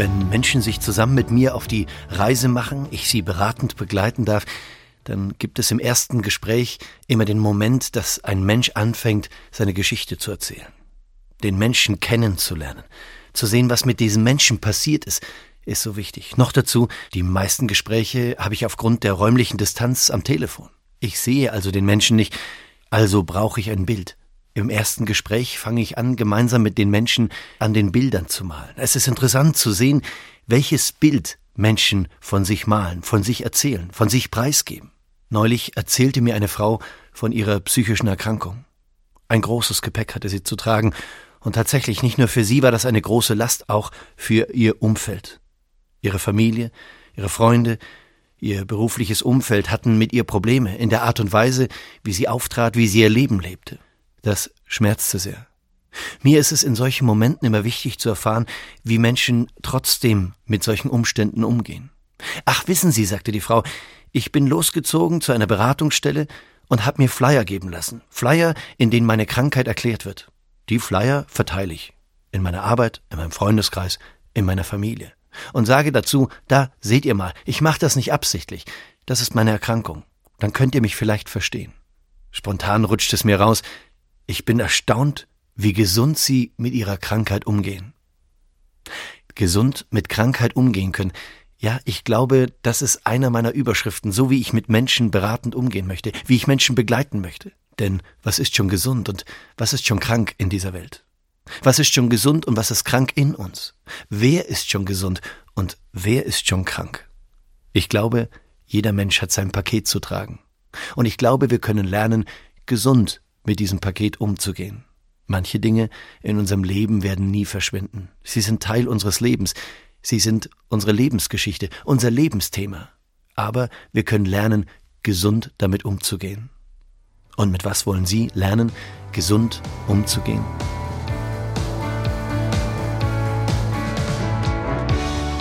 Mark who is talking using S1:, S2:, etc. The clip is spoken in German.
S1: Wenn Menschen sich zusammen mit mir auf die Reise machen, ich sie beratend begleiten darf, dann gibt es im ersten Gespräch immer den Moment, dass ein Mensch anfängt, seine Geschichte zu erzählen. Den Menschen kennenzulernen, zu sehen, was mit diesem Menschen passiert ist, ist so wichtig. Noch dazu, die meisten Gespräche habe ich aufgrund der räumlichen Distanz am Telefon. Ich sehe also den Menschen nicht, also brauche ich ein Bild. Im ersten Gespräch fange ich an, gemeinsam mit den Menschen an den Bildern zu malen. Es ist interessant zu sehen, welches Bild Menschen von sich malen, von sich erzählen, von sich preisgeben. Neulich erzählte mir eine Frau von ihrer psychischen Erkrankung. Ein großes Gepäck hatte sie zu tragen, und tatsächlich nicht nur für sie war das eine große Last, auch für ihr Umfeld. Ihre Familie, ihre Freunde, ihr berufliches Umfeld hatten mit ihr Probleme in der Art und Weise, wie sie auftrat, wie sie ihr Leben lebte. Das schmerzte sehr. Mir ist es in solchen Momenten immer wichtig zu erfahren, wie Menschen trotzdem mit solchen Umständen umgehen. Ach, wissen Sie, sagte die Frau, ich bin losgezogen zu einer Beratungsstelle und habe mir Flyer geben lassen. Flyer, in denen meine Krankheit erklärt wird. Die Flyer verteile ich. In meiner Arbeit, in meinem Freundeskreis, in meiner Familie. Und sage dazu, da seht ihr mal, ich mache das nicht absichtlich. Das ist meine Erkrankung. Dann könnt ihr mich vielleicht verstehen. Spontan rutscht es mir raus, ich bin erstaunt, wie gesund Sie mit Ihrer Krankheit umgehen. Gesund mit Krankheit umgehen können. Ja, ich glaube, das ist einer meiner Überschriften, so wie ich mit Menschen beratend umgehen möchte, wie ich Menschen begleiten möchte. Denn was ist schon gesund und was ist schon krank in dieser Welt? Was ist schon gesund und was ist krank in uns? Wer ist schon gesund und wer ist schon krank? Ich glaube, jeder Mensch hat sein Paket zu tragen. Und ich glaube, wir können lernen, gesund mit diesem Paket umzugehen. Manche Dinge in unserem Leben werden nie verschwinden. Sie sind Teil unseres Lebens. Sie sind unsere Lebensgeschichte, unser Lebensthema. Aber wir können lernen, gesund damit umzugehen. Und mit was wollen Sie lernen, gesund umzugehen?